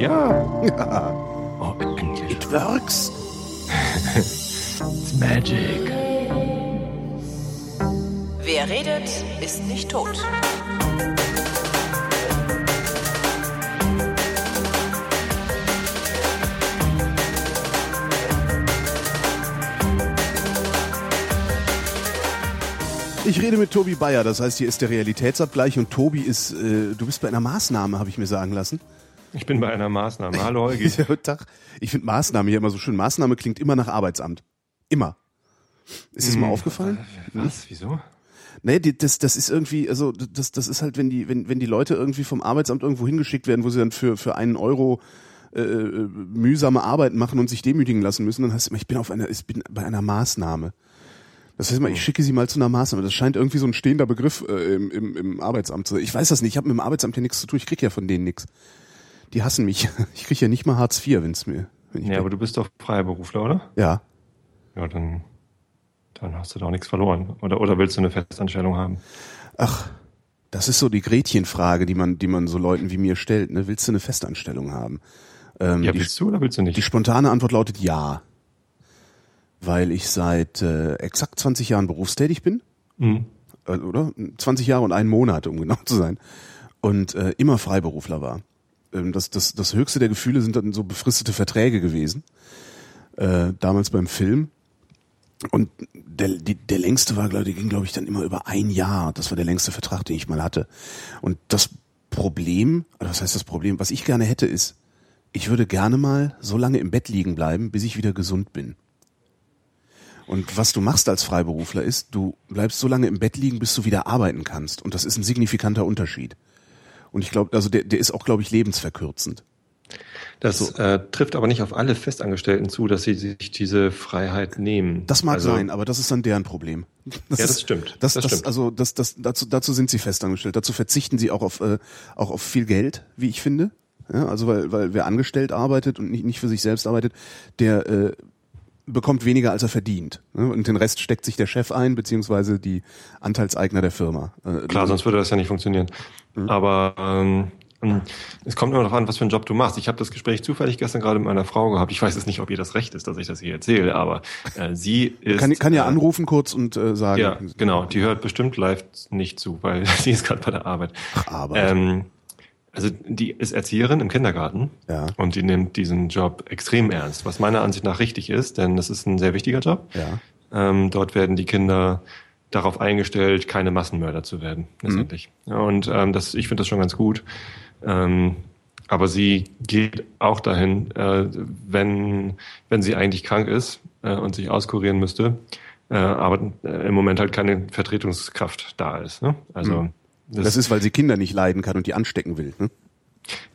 Ja. Oh, endlich. It works. It's magic. Wer redet, ist nicht tot. Ich rede mit Tobi Bayer, das heißt, hier ist der Realitätsabgleich und Tobi ist, äh, du bist bei einer Maßnahme, habe ich mir sagen lassen. Ich bin bei einer Maßnahme. Hallo Holgi. Ja, guten Tag. Ich finde Maßnahme hier immer so schön. Maßnahme klingt immer nach Arbeitsamt. Immer. Ist das mal Hm. aufgefallen? Was? Wieso? Nee, das, das ist irgendwie, also das, das ist halt, wenn die, wenn, wenn die Leute irgendwie vom Arbeitsamt irgendwo hingeschickt werden, wo sie dann für, für einen Euro äh, mühsame Arbeit machen und sich demütigen lassen müssen, dann heißt es immer, ich bin auf einer, ich bin bei einer Maßnahme. Das heißt mal, ich schicke sie mal zu einer Maßnahme. Das scheint irgendwie so ein stehender Begriff äh, im, im, im Arbeitsamt zu sein. Ich weiß das nicht, ich habe mit dem Arbeitsamt hier nichts zu tun, ich krieg ja von denen nichts. Die hassen mich. Ich krieg ja nicht mal Hartz IV, wenn's mir. Wenn ich Ja, bin. aber du bist doch Freiberufler, oder? ja. Ja, dann, dann hast du doch nichts verloren. Oder, oder willst du eine Festanstellung haben? Ach, das ist so die Gretchenfrage, die man, die man so Leuten wie mir stellt. Ne? Willst du eine Festanstellung haben? Ähm, Ja, die, willst du oder willst du nicht? die spontane Antwort lautet ja. Weil ich seit äh, exakt 20 Jahren berufstätig bin. Mhm. Äh, oder? 20 Jahre und einen Monat, um genau zu sein. Und äh, immer Freiberufler war. Ähm, das, das, das höchste der Gefühle sind dann so befristete Verträge gewesen. Äh, damals beim Film. Und der, die, der längste war, glaube ich, ging, glaube ich, dann immer über ein Jahr. Das war der längste Vertrag, den ich mal hatte. Und das Problem, oder was heißt das Problem, was ich gerne hätte, ist, ich würde gerne mal so lange im Bett liegen bleiben, bis ich wieder gesund bin. Und was du machst als Freiberufler ist, du bleibst so lange im Bett liegen, bis du wieder arbeiten kannst. Und das ist ein signifikanter Unterschied. Und ich glaube, also der, der ist auch, glaube ich, lebensverkürzend. Das äh, trifft aber nicht auf alle Festangestellten zu, dass sie sich diese Freiheit nehmen. Das mag also, sein, aber das ist dann deren Problem. Ja, das ist- stimmt. Das, Das das, stimmt. Also das, das, dazu, dazu sind sie festangestellt. Dazu verzichten sie auch auf, äh, auch auf viel Geld, wie ich finde. Ja, also weil, weil wer angestellt arbeitet und nicht, nicht für sich selbst arbeitet, der äh, bekommt weniger, als er verdient. Ne? Und den Rest steckt sich der Chef ein, beziehungsweise die Anteilseigner der Firma. Äh, Klar, sonst würde das ja nicht funktionieren. Mhm. Aber ähm, es kommt immer darauf an, was für einen Job du machst. Ich habe das Gespräch zufällig gestern gerade mit meiner Frau gehabt. Ich weiß jetzt nicht, ob ihr das recht ist, dass ich das hier erzähle, aber äh, sie ist. kann, kann ja äh, anrufen kurz und äh, sagen. Ja, genau. Die hört bestimmt live nicht zu, weil sie ist gerade bei der Arbeit. Arbeit. Ähm, also die ist Erzieherin im Kindergarten Ja. und die nimmt diesen Job extrem ernst, was meiner Ansicht nach richtig ist, denn das ist ein sehr wichtiger Job. Ja. Ähm, dort werden die Kinder darauf eingestellt, keine Massenmörder zu werden, letztendlich. Ja, und ähm, das, ich finde das schon ganz gut. Ähm, aber sie geht auch dahin, äh, wenn, wenn sie eigentlich krank ist äh, und sich auskurieren müsste, äh, aber äh, im Moment halt keine Vertretungskraft da ist. Ne? Also das, Das ist, weil sie Kinder nicht leiden kann und die anstecken will. Ne?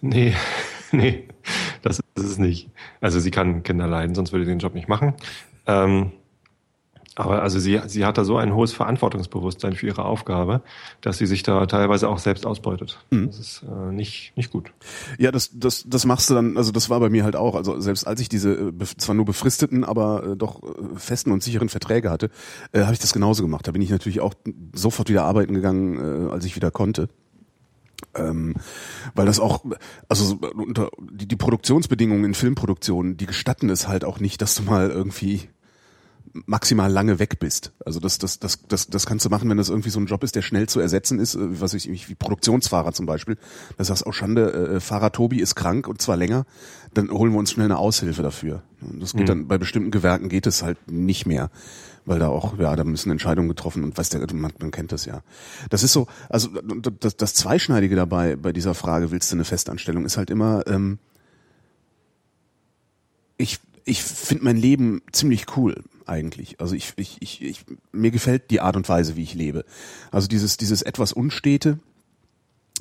nee, nee, das ist es nicht. Also sie kann Kinder leiden, sonst würde sie den Job nicht machen. Ähm, aber also sie, sie hat da so ein hohes Verantwortungsbewusstsein für ihre Aufgabe, dass sie sich da teilweise auch selbst ausbeutet. Das ist äh, nicht, nicht gut. Ja, das, das, das machst du dann, also das war bei mir halt auch. Also selbst als ich diese äh, zwar nur befristeten, aber äh, doch äh, festen und sicheren Verträge hatte, äh, habe ich das genauso gemacht. Da bin ich natürlich auch sofort wieder arbeiten gegangen, äh, als ich wieder konnte. Ähm, weil das auch, also so, unter, die, die Produktionsbedingungen in Filmproduktionen, die gestatten es halt auch nicht, dass du mal irgendwie maximal lange weg bist. Also das, das, das, das, das kannst du machen, wenn das irgendwie so ein Job ist, der schnell zu ersetzen ist, äh, was ich, wie Produktionsfahrer zum Beispiel. Da sagst du, oh Schande, äh, Fahrer Tobi ist krank und zwar länger, dann holen wir uns schnell eine Aushilfe dafür. Und das geht Mhm. dann, bei bestimmten Gewerken geht es halt nicht mehr. Weil da auch, ja, da müssen Entscheidungen getroffen und weiß der, man, man kennt das ja. Das ist so, also das, das Zweischneidige dabei bei dieser Frage, willst du eine Festanstellung, ist halt immer, ähm, ich, ich finde mein Leben ziemlich cool eigentlich. Also ich, ich, ich, ich, mir gefällt die Art und Weise, wie ich lebe. Also dieses, dieses etwas Unstete,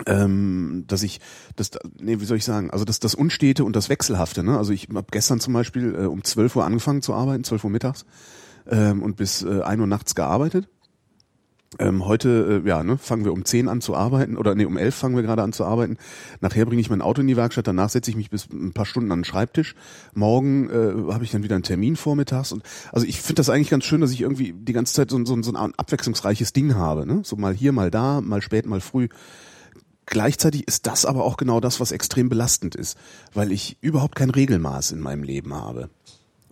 ähm, dass ich, das, nee, wie soll ich sagen, also das, das Unstete und das Wechselhafte, ne? Also ich habe gestern zum Beispiel äh, um 12 Uhr angefangen zu arbeiten, 12 Uhr mittags, ähm, und bis äh, 1 Uhr nachts gearbeitet. Ähm, heute, äh, ja, ne, fangen wir um 10 an zu arbeiten, oder nee, um 11 fangen wir gerade an zu arbeiten. Nachher bringe ich mein Auto in die Werkstatt, danach setze ich mich bis ein paar Stunden an den Schreibtisch. Morgen äh, habe ich dann wieder einen Termin vormittags. Und also ich finde das eigentlich ganz schön, dass ich irgendwie die ganze Zeit so, so, so ein abwechslungsreiches Ding habe. Ne? So mal hier, mal da, mal spät, mal früh. gleichzeitig ist das aber auch genau das, was extrem belastend ist, weil ich überhaupt kein Regelmaß in meinem Leben habe.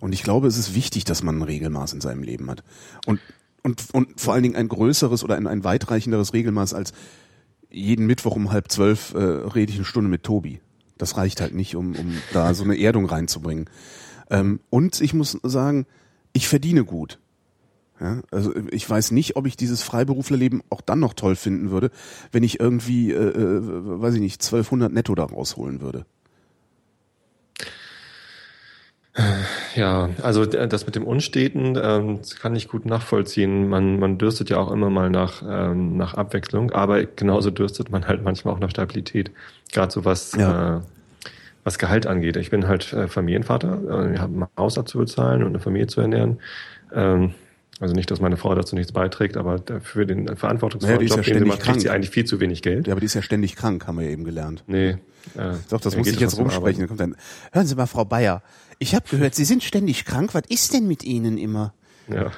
Und ich glaube, es ist wichtig, dass man ein Regelmaß in seinem Leben hat. Und, und, und vor allen Dingen ein größeres oder ein, ein weitreichenderes Regelmaß als jeden Mittwoch um halb zwölf äh, rede ich eine Stunde mit Tobi. Das reicht halt nicht, um, um da so eine Erdung reinzubringen. Ähm, und ich muss sagen, ich verdiene gut. Ja, also ich weiß nicht, ob ich dieses Freiberuflerleben auch dann noch toll finden würde, wenn ich irgendwie, äh, äh, weiß ich nicht, 1200 netto da rausholen würde. Ja, also das mit dem Unsteten ähm, kann ich gut nachvollziehen. Man, man dürstet ja auch immer mal nach, ähm, nach Abwechslung, aber genauso dürstet man halt manchmal auch nach Stabilität. Gerade so was, ja. äh, was Gehalt angeht. Ich bin halt äh, Familienvater, äh, ich habe einen Haushalt zu bezahlen und eine Familie zu ernähren. Ähm, also nicht, dass meine Frau dazu nichts beiträgt, aber für den verantwortungsvollen naja, Job, ja den sie macht, kriegt sie eigentlich viel zu wenig Geld. Ja, aber die ist ja ständig krank, haben wir eben gelernt. Nee. Äh, Doch, das muss ich jetzt rumsprechen. Dann kommt dann, hören Sie mal, Frau Bayer, ich habe gehört, Sie sind ständig krank. Was ist denn mit Ihnen immer? Ja.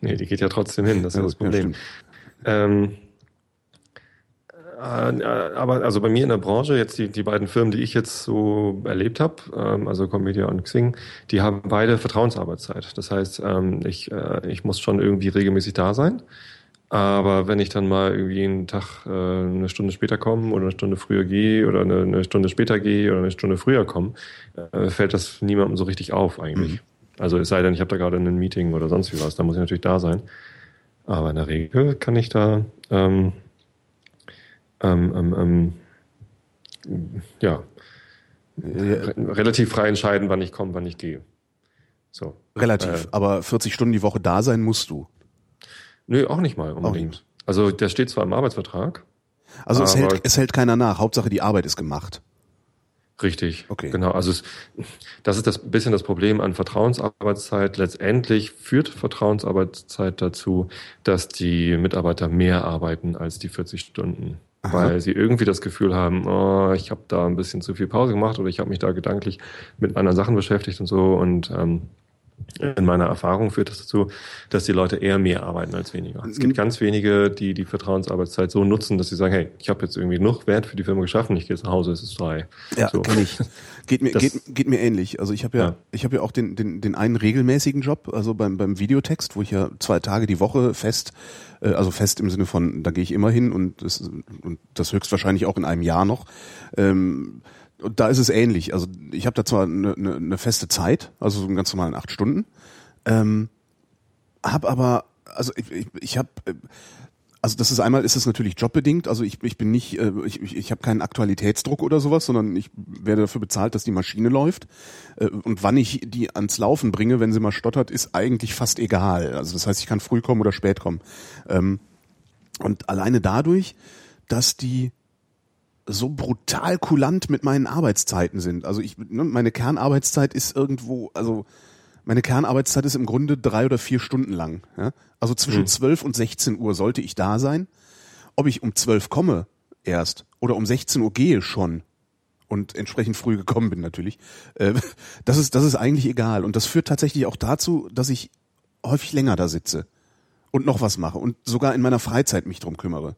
Nee, die geht ja trotzdem hin, das ist ja, das Problem. Ja, ähm, äh, aber also bei mir in der Branche, jetzt die, die beiden Firmen, die ich jetzt so erlebt habe, ähm, also Comedia und Xing, die haben beide Vertrauensarbeitszeit. Das heißt, ähm, ich, äh, ich muss schon irgendwie regelmäßig da sein. Aber wenn ich dann mal irgendwie einen Tag äh, eine Stunde später komme oder eine Stunde früher gehe oder eine, eine Stunde später gehe oder eine Stunde früher komme, äh, fällt das niemandem so richtig auf eigentlich. Mhm. Also es sei denn, ich habe da gerade ein Meeting oder sonst wie was, da muss ich natürlich da sein. Aber in der Regel kann ich da ähm, ähm, ähm, ähm, ja, ja, relativ frei entscheiden, wann ich komme, wann ich gehe. So. Relativ, äh, aber 40 Stunden die Woche da sein musst du. Nö, auch nicht mal unbedingt. Nicht. Also der steht zwar im Arbeitsvertrag. Also es hält, es hält keiner nach. Hauptsache die Arbeit ist gemacht. Richtig. Okay. Genau. Also es, das ist das bisschen das Problem an Vertrauensarbeitszeit. Letztendlich führt Vertrauensarbeitszeit dazu, dass die Mitarbeiter mehr arbeiten als die 40 Stunden. Aha. weil sie irgendwie das Gefühl haben, oh, ich habe da ein bisschen zu viel Pause gemacht oder ich habe mich da gedanklich mit anderen Sachen beschäftigt und so und ähm, in meiner Erfahrung führt das dazu, dass die Leute eher mehr arbeiten als weniger. Es gibt ganz wenige, die die Vertrauensarbeitszeit so nutzen, dass sie sagen, hey, ich habe jetzt irgendwie noch Wert für die Firma geschaffen, ich gehe jetzt nach Hause, es ist frei. Ja, so. kenne ich. Geht mir, das, geht, geht mir ähnlich. Also ich habe ja, ja, ich habe ja auch den, den, den einen regelmäßigen Job, also beim, beim Videotext, wo ich ja zwei Tage die Woche fest, äh, also fest im Sinne von, da gehe ich immer hin und das, und das höchstwahrscheinlich auch in einem Jahr noch. Ähm, und da ist es ähnlich. Also ich habe da zwar eine, eine, eine feste Zeit, also so einen ganz normalen acht Stunden, ähm, hab aber, also ich, ich, ich habe, also das ist einmal ist es natürlich jobbedingt, also ich, ich bin nicht, äh, ich, ich, ich habe keinen Aktualitätsdruck oder sowas, sondern ich werde dafür bezahlt, dass die Maschine läuft. Äh, und wann ich die ans Laufen bringe, wenn sie mal stottert, ist eigentlich fast egal. Also das heißt, ich kann früh kommen oder spät kommen. Ähm, und alleine dadurch, dass die so brutal kulant mit meinen Arbeitszeiten sind. Also ich, ne, meine Kernarbeitszeit ist irgendwo, also meine Kernarbeitszeit ist im Grunde drei oder vier Stunden lang. Ja? Also zwischen zwölf mhm. und 16 Uhr sollte ich da sein. Ob ich um zwölf komme erst oder um 16 Uhr gehe schon und entsprechend früh gekommen bin natürlich, äh, das ist das ist eigentlich egal und das führt tatsächlich auch dazu, dass ich häufig länger da sitze und noch was mache und sogar in meiner Freizeit mich drum kümmere.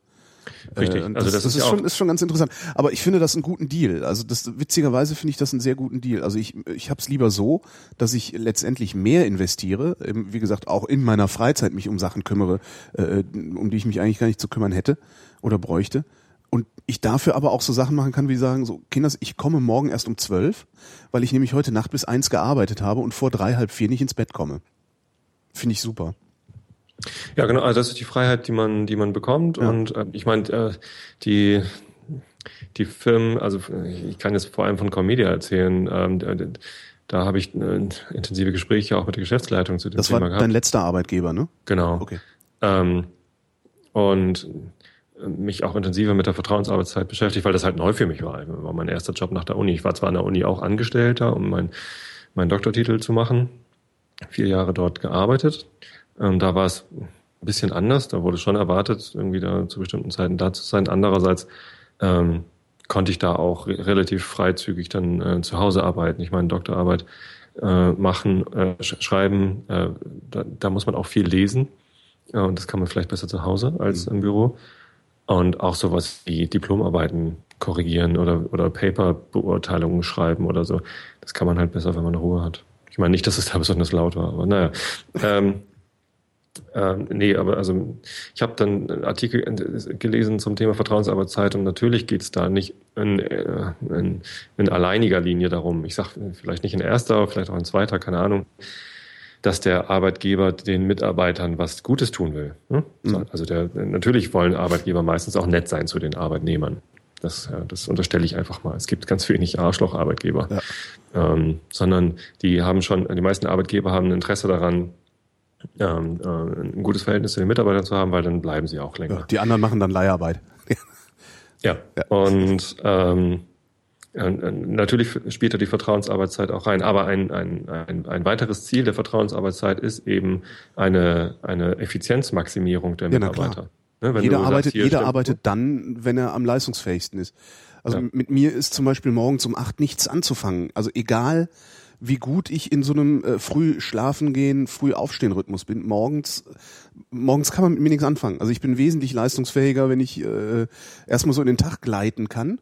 Richtig. Äh, also das, das, ist, ist schon, ist schon ganz interessant. Aber ich finde das einen guten Deal. Also das witzigerweise finde ich das einen sehr guten Deal. Also ich, ich habe es lieber so, dass ich letztendlich mehr investiere, wie gesagt, auch in meiner Freizeit mich um Sachen kümmere, äh, um die ich mich eigentlich gar nicht zu kümmern hätte oder bräuchte. Und ich dafür aber auch so Sachen machen kann, wie sagen, so, Kinders, ich komme morgen erst um zwölf, weil ich nämlich heute Nacht bis eins gearbeitet habe und vor drei, halb vier nicht ins Bett komme. Finde ich super. Ja, genau. Also das ist die Freiheit, die man, die man bekommt. Ja. Und äh, ich meine, äh, die die Firmen, also ich kann jetzt vor allem von Comedia erzählen. Ähm, da, da habe ich äh, intensive Gespräche auch mit der Geschäftsleitung zu dem das Thema gehabt. Das war dein letzter Arbeitgeber, ne? Genau. Okay. Ähm, und mich auch intensiver mit der Vertrauensarbeitszeit beschäftigt, weil das halt neu für mich war. War mein erster Job nach der Uni. Ich war zwar an der Uni auch Angestellter, um meinen mein Doktortitel zu machen, vier Jahre dort gearbeitet, ähm, da war es ein bisschen anders. Da wurde schon erwartet, irgendwie da zu bestimmten Zeiten da zu sein. Andererseits ähm, konnte ich da auch re relativ freizügig dann äh, zu Hause arbeiten. Ich meine, Doktorarbeit äh, machen, äh, sch schreiben, äh, da, da muss man auch viel lesen. Ja, und das kann man vielleicht besser zu Hause als mhm. im Büro. Und auch sowas wie Diplomarbeiten korrigieren oder, oder Paper-Beurteilungen schreiben oder so. Das kann man halt besser, wenn man Ruhe hat. Ich meine nicht, dass es da besonders laut war, aber naja. Ähm, ähm, nee, aber also ich habe dann einen Artikel gelesen zum Thema Vertrauensarbeitszeit und natürlich geht es da nicht in, äh, in, in alleiniger Linie darum. Ich sage vielleicht nicht in erster, vielleicht auch in zweiter, keine Ahnung, dass der Arbeitgeber den Mitarbeitern was Gutes tun will. Ne? Mhm. Also der, natürlich wollen Arbeitgeber meistens auch nett sein zu den Arbeitnehmern. Das, das unterstelle ich einfach mal. Es gibt ganz wenig Arschloch-Arbeitgeber. Ja. Ähm, sondern die haben schon, die meisten Arbeitgeber haben ein Interesse daran, ähm, äh, ein gutes Verhältnis zu den Mitarbeitern zu haben, weil dann bleiben sie auch länger. Ja, die anderen machen dann Leiharbeit. ja. ja. Und ähm, Natürlich spielt da die Vertrauensarbeitszeit auch rein, aber ein, ein, ein, ein weiteres Ziel der Vertrauensarbeitszeit ist eben eine, eine Effizienzmaximierung der Mitarbeiter. Ne, jeder arbeitet, jeder arbeitet dann, wenn er am leistungsfähigsten ist. Also ja. mit mir ist zum Beispiel morgens um acht nichts anzufangen. Also egal, wie gut ich in so einem äh, früh schlafen gehen, früh aufstehen Rhythmus bin. Morgens, morgens kann man mit mir nichts anfangen. Also ich bin wesentlich leistungsfähiger, wenn ich äh, erstmal so in den Tag gleiten kann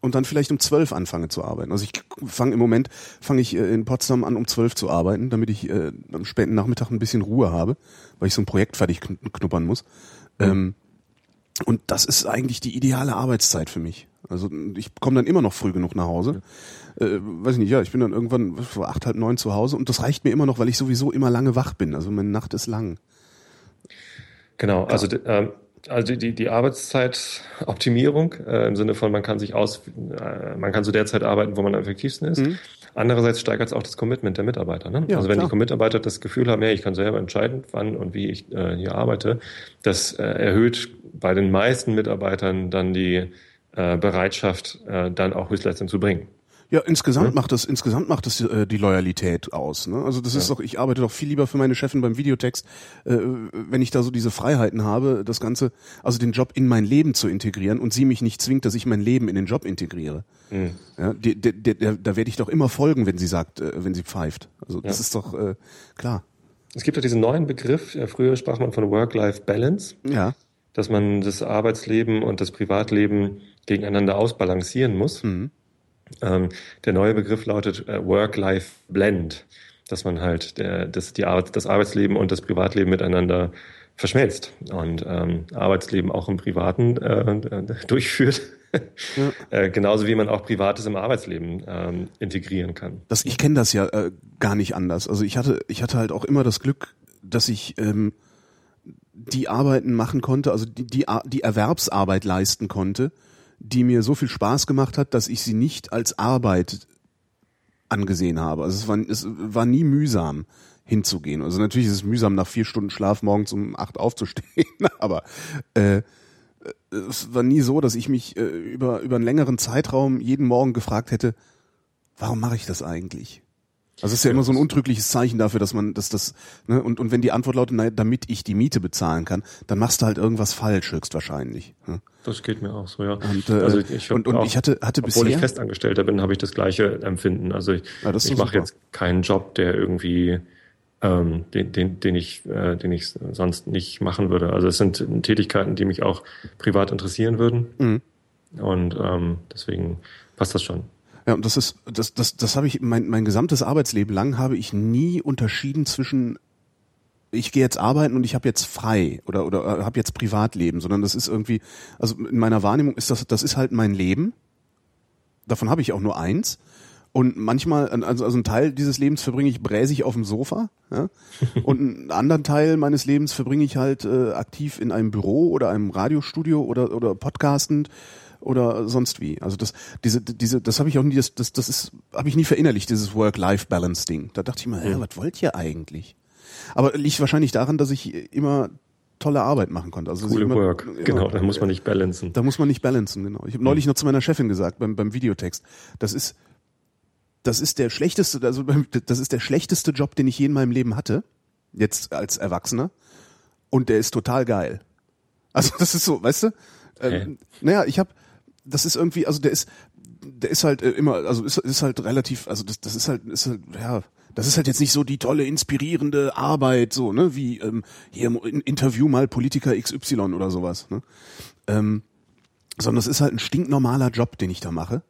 und dann vielleicht um zwölf anfange zu arbeiten. Also ich fange im Moment fange ich äh, in Potsdam an um zwölf zu arbeiten, damit ich äh, am späten Nachmittag ein bisschen Ruhe habe, weil ich so ein Projekt fertig knuppern muss. Ähm, und das ist eigentlich die ideale Arbeitszeit für mich. Also ich komme dann immer noch früh genug nach Hause. Äh, weiß ich nicht, ja, ich bin dann irgendwann vor acht, halb neun zu Hause und das reicht mir immer noch, weil ich sowieso immer lange wach bin. Also meine Nacht ist lang. Genau, also ähm, also die, die Arbeitszeitoptimierung äh, im Sinne von, man kann sich aus, äh, man kann zu der Zeit arbeiten, wo man am effektivsten ist. Mhm. Andererseits steigert es auch das Commitment der Mitarbeiter. Ne? Ja, also wenn klar. die Mitarbeiter das Gefühl haben, ja, ich kann selber entscheiden, wann und wie ich äh, hier arbeite, das äh, erhöht bei den meisten Mitarbeitern dann die äh, Bereitschaft, äh, dann auch Höchstleistung zu bringen. Ja, insgesamt ja. macht das insgesamt macht das äh, die Loyalität aus. Ne? Also das ist doch, ich arbeite doch viel lieber für meine Chefin beim Videotext, äh, wenn ich da so diese Freiheiten habe, das Ganze, also den Job in mein Leben zu integrieren und sie mich nicht zwingt, dass ich mein Leben in den Job integriere. Mhm. Ja, die, die, die, da werde ich doch immer folgen, wenn sie sagt, äh, wenn sie pfeift. Also das ja. ist doch äh, klar. Es gibt doch diesen neuen Begriff. Ja, früher sprach man von Work-Life-Balance. Ja. Dass man das Arbeitsleben und das Privatleben gegeneinander ausbalancieren muss. Mhm. Ähm, der neue Begriff lautet äh, Work-Life-Blend, dass man halt der, das, die Arbeit, das Arbeitsleben und das Privatleben miteinander verschmelzt und ähm, Arbeitsleben auch im Privaten äh, durchführt. Ja. äh, genauso wie man auch Privates im Arbeitsleben ähm, integrieren kann. Das, ich kenne das ja äh, gar nicht anders. Also ich hatte, ich hatte halt auch immer das Glück, dass ich ähm, die Arbeiten machen konnte, also die, die, die Erwerbsarbeit leisten konnte, die mir so viel Spaß gemacht hat, dass ich sie nicht als Arbeit angesehen habe. Also es war, es war nie mühsam hinzugehen. Also natürlich ist es mühsam, nach vier Stunden Schlaf morgens um acht aufzustehen, aber äh, es war nie so, dass ich mich äh, über, über einen längeren Zeitraum jeden Morgen gefragt hätte, warum mache ich das eigentlich? Also es ist ja immer so ein untrügliches Zeichen dafür, dass man, dass das, ne, und, und wenn die Antwort lautet, naja, damit ich die Miete bezahlen kann, dann machst du halt irgendwas falsch, höchstwahrscheinlich. Ne? Das geht mir auch so, ja. Und, äh, also ich, und, und auch, ich hatte, hatte bisher. Obwohl ich Festangestellter bin, habe ich das gleiche Empfinden. Also ich, ja, ich mache jetzt keinen Job, der irgendwie, ähm, den, den, den ich, äh, den ich sonst nicht machen würde. Also es sind Tätigkeiten, die mich auch privat interessieren würden. Mhm. Und ähm, deswegen passt das schon. Ja, und das ist, das, das, das habe ich, mein, mein gesamtes Arbeitsleben lang habe ich nie unterschieden zwischen ich gehe jetzt arbeiten und ich habe jetzt frei oder oder habe jetzt Privatleben, sondern das ist irgendwie, also in meiner Wahrnehmung ist das, das ist halt mein Leben. Davon habe ich auch nur eins. Und manchmal, also, also ein Teil dieses Lebens verbringe ich bräsig auf dem Sofa, ja? und einen anderen Teil meines Lebens verbringe ich halt äh, aktiv in einem Büro oder einem Radiostudio oder oder podcastend oder sonst wie. Also das, diese, diese, das habe ich auch nie, das, das, das ist, habe ich nie verinnerlicht, dieses Work-Life-Balance-Ding. Da dachte ich mir, ja. was wollt ihr eigentlich? Aber liegt wahrscheinlich daran, dass ich immer tolle Arbeit machen konnte. Also Coole immer, Work, immer, genau, da muss man nicht balancen. Da muss man nicht balancen, genau. Ich habe neulich noch zu meiner Chefin gesagt, beim, beim Videotext, das ist, das ist der schlechteste, also das ist der schlechteste Job, den ich je in meinem Leben hatte, jetzt als Erwachsener, und der ist total geil. Also das ist so, weißt du? Ähm, naja, ich habe das ist irgendwie, also der ist, der ist halt äh, immer, also ist, ist halt relativ, also das, das ist halt, ist halt, ja, das ist halt jetzt nicht so die tolle, inspirierende Arbeit, so, ne, wie ähm, hier im Interview mal Politiker XY oder sowas, ne? ähm, sondern es ist halt ein stinknormaler Job, den ich da mache.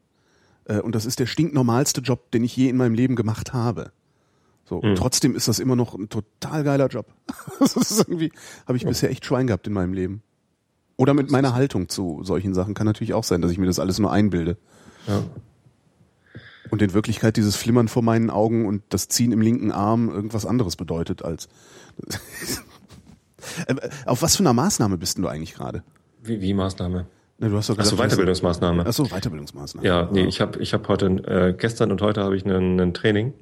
Äh, und das ist der stinknormalste Job, den ich je in meinem Leben gemacht habe. So, und Mhm. trotzdem ist das immer noch ein total geiler Job. das ist irgendwie, habe ich bisher echt Schwein gehabt in meinem Leben. Oder mit meiner Haltung zu solchen Sachen kann natürlich auch sein, dass ich mir das alles nur einbilde. Ja. Und in Wirklichkeit dieses Flimmern vor meinen Augen und das Ziehen im linken Arm irgendwas anderes bedeutet als. Äh, Auf was für einer Maßnahme bist denn du eigentlich gerade? Wie, wie Maßnahme? Ne, du hast doch Achso, gesagt, Weiterbildungsmaßnahme. Achso, Weiterbildungsmaßnahme. Ja, nee, ich habe ich hab heute, äh, gestern und heute habe ich ein Training,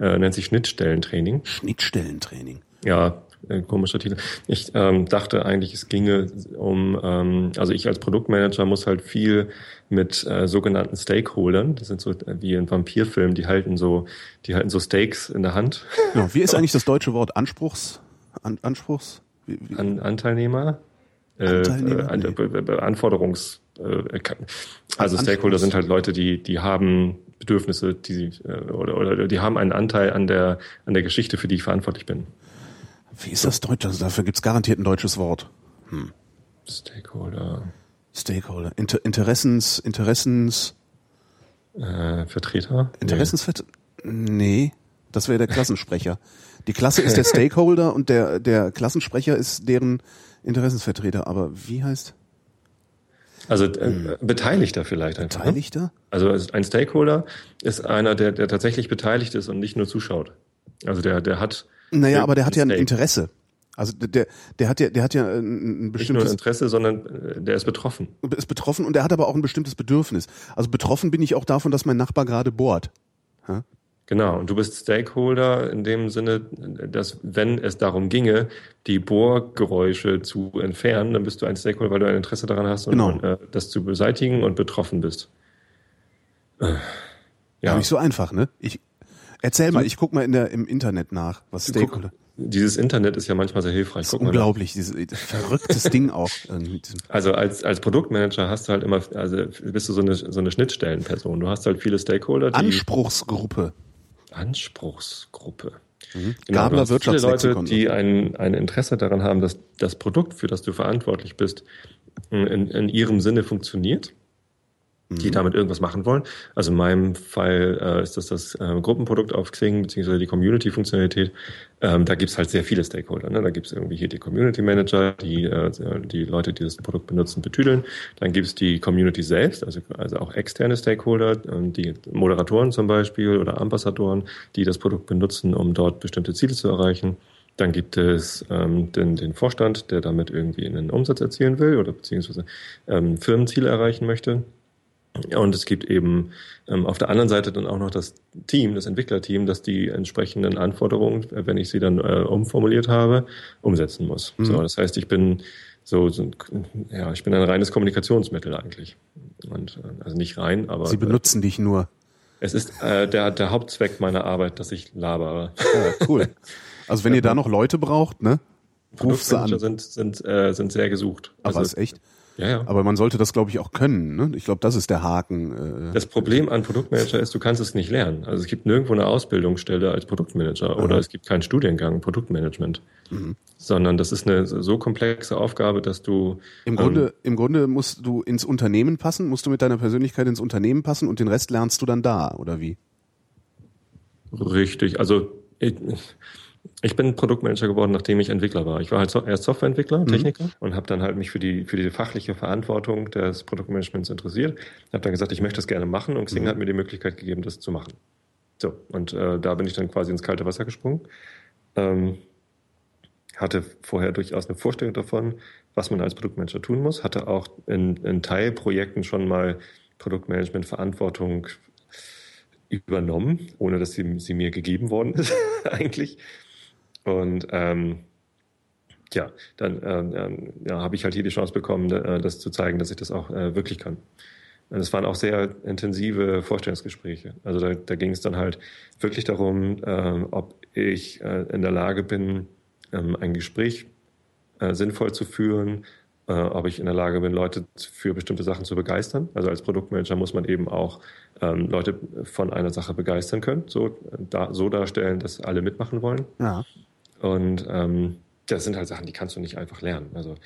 äh, nennt sich Schnittstellentraining. Schnittstellentraining. Ja, äh, komischer Titel. Ich ähm, dachte eigentlich, es ginge um, ähm, also ich als Produktmanager muss halt viel mit äh, sogenannten Stakeholdern, das sind so äh, wie in Vampirfilmen, die halten so, die halten so Steaks in der Hand, Genau. Wie ist eigentlich das deutsche Wort Anspruchs? An, Anspruchs? Wie, wie, an Anteilnehmer, äh, Anteilnehmer? äh, an, Nee. Anforderungs, äh, also Stakeholder sind halt Leute, die, die haben Bedürfnisse, die sie, äh, oder, oder die haben einen Anteil an der, an der Geschichte, für die ich verantwortlich bin. Wie ist das Deutsch? Also dafür gibt's garantiert ein deutsches Wort. Stakeholder, Stakeholder. Inter Interessens, Interessens, äh, Vertreter? Interessensvert... Nee, das wäre der Klassensprecher. Die Klasse ist der Stakeholder und der, der Klassensprecher ist deren Interessensvertreter. Aber wie heißt Also äh, Beteiligter vielleicht einfach. Ne? Beteiligter? Also es- ein Stakeholder ist einer, der, der tatsächlich beteiligt ist und nicht nur zuschaut. Also der, der hat Naja, aber der hat ja ein. Interesse. Also der, der hat ja, der hat ja ein, ein nicht nur ein bestimmtes, Interesse, sondern äh, der ist betroffen. ist betroffen und der hat aber auch ein bestimmtes Bedürfnis. Also betroffen bin ich auch davon, dass mein Nachbar gerade bohrt. Genau. Und du bist Stakeholder in dem Sinne, dass wenn es darum ginge, die Bohrgeräusche zu entfernen, dann bist du ein Stakeholder, weil du ein Interesse daran hast, und, Genau. äh, das zu beseitigen und betroffen bist. Äh, Ja. Ja. Nicht so einfach, ne? Ich erzähl mal, ich guck mal in der im Internet nach, was Guck, Stakeholder. dieses Internet ist ja manchmal sehr hilfreich. Das ist Guck unglaublich, dieses verrücktes Ding auch. Also als, als Produktmanager hast du halt immer, also bist du so eine, so eine Schnittstellenperson. Du hast halt viele Stakeholder, die Anspruchsgruppe. Anspruchsgruppe. Mhm. Genau, Gabler du hast viele Leute, die ein, ein Interesse daran haben, dass das Produkt, für das du verantwortlich bist, in, in ihrem Sinne funktioniert, Mhm. die damit irgendwas machen wollen. Also in meinem Fall äh, ist das das äh, Gruppenprodukt auf Xing, beziehungsweise die Community-Funktionalität. Ähm, da gibt's halt sehr viele Stakeholder. Ne? Da gibt's irgendwie hier die Community Manager, die äh, die Leute, die das Produkt benutzen, betüdeln. Dann gibt's die Community selbst, also, also auch externe Stakeholder, ähm, die Moderatoren zum Beispiel oder Ambassadoren, die das Produkt benutzen, um dort bestimmte Ziele zu erreichen. Dann gibt es ähm, den, den Vorstand, der damit irgendwie einen Umsatz erzielen will oder beziehungsweise ähm, Firmenziele erreichen möchte. Und es gibt eben ähm, auf der anderen Seite dann auch noch das Team, das Entwicklerteam, das die entsprechenden Anforderungen, äh, wenn ich sie dann äh, umformuliert habe, umsetzen muss. Mhm. So, das heißt, ich bin so, so ein, ja, ich bin ein reines Kommunikationsmittel eigentlich. Und äh, also nicht rein, aber Sie benutzen dich nur. es ist äh, der, der Hauptzweck meiner Arbeit, dass ich labere. Ja, cool. Also wenn ihr da noch Leute braucht, ne? Ruf sie an. sind, sind, äh, sind sehr gesucht. Aber ist echt. Ja, ja. Aber man sollte das, glaube ich, auch können. Ne? Ich glaube, das ist der Haken. Äh, Das Problem an Produktmanager ist, du kannst es nicht lernen. Also es gibt nirgendwo eine Ausbildungsstelle als Produktmanager oder es gibt keinen Studiengang Produktmanagement, Mhm. sondern das ist eine so komplexe Aufgabe, dass du Im Grunde, im Grunde musst du ins Unternehmen passen, musst du mit deiner Persönlichkeit ins Unternehmen passen und den Rest lernst du dann da, oder wie? richtig, also ich, ich bin Produktmanager geworden, nachdem ich Entwickler war. Ich war halt so, erst Softwareentwickler, Techniker und habe dann halt mich für die für die fachliche Verantwortung des Produktmanagements interessiert. Habe dann gesagt, ich möchte das gerne machen und Xing hat mir die Möglichkeit gegeben, das zu machen. So und äh, da bin ich dann quasi ins kalte Wasser gesprungen. Ähm, hatte vorher durchaus eine Vorstellung davon, was man als Produktmanager tun muss, hatte auch in, in Teilprojekten schon mal Produktmanagement-Verantwortung übernommen, ohne dass sie, sie mir gegeben worden ist, eigentlich. Und ähm, ja, dann ähm, ähm, ja, habe ich halt hier die Chance bekommen, äh, das zu zeigen, dass ich das auch äh, wirklich kann. Und es waren auch sehr intensive Vorstellungsgespräche. Also da, da ging es dann halt wirklich darum, ähm, ob ich äh, in der Lage bin, ähm, ein Gespräch äh, sinnvoll zu führen, äh, ob ich in der Lage bin, Leute für bestimmte Sachen zu begeistern. Also als Produktmanager muss man eben auch ähm, Leute von einer Sache begeistern können, so, da, so darstellen, dass alle mitmachen wollen. Ja. Und ähm, das sind halt Sachen, die kannst du nicht einfach lernen. Also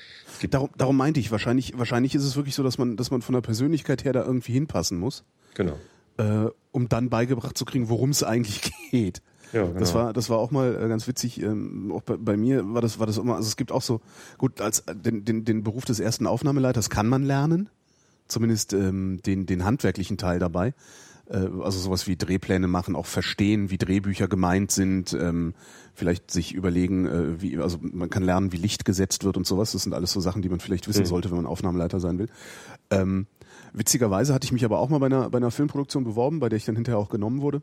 darum, darum meinte ich, wahrscheinlich, wahrscheinlich ist es wirklich so, dass man, dass man von der Persönlichkeit her da irgendwie hinpassen muss. Genau. Äh, um dann beigebracht zu kriegen, worum es eigentlich geht. Ja, genau. Das war, das war auch mal äh, ganz witzig. Ähm, auch bei, bei mir war das, war das immer. Also es gibt auch so gut als äh, den, den, den Beruf des ersten Aufnahmeleiters kann man lernen, zumindest ähm, den, den handwerklichen Teil dabei. Äh, also sowas wie Drehpläne machen, auch verstehen, wie Drehbücher gemeint sind, ähm, vielleicht sich überlegen, äh, wie, also man kann lernen, wie Licht gesetzt wird und sowas. Das sind alles so Sachen, die man vielleicht wissen mhm. sollte, wenn man Aufnahmeleiter sein will. Ähm, witzigerweise hatte ich mich aber auch mal bei einer, bei einer Filmproduktion beworben, bei der ich dann hinterher auch genommen wurde.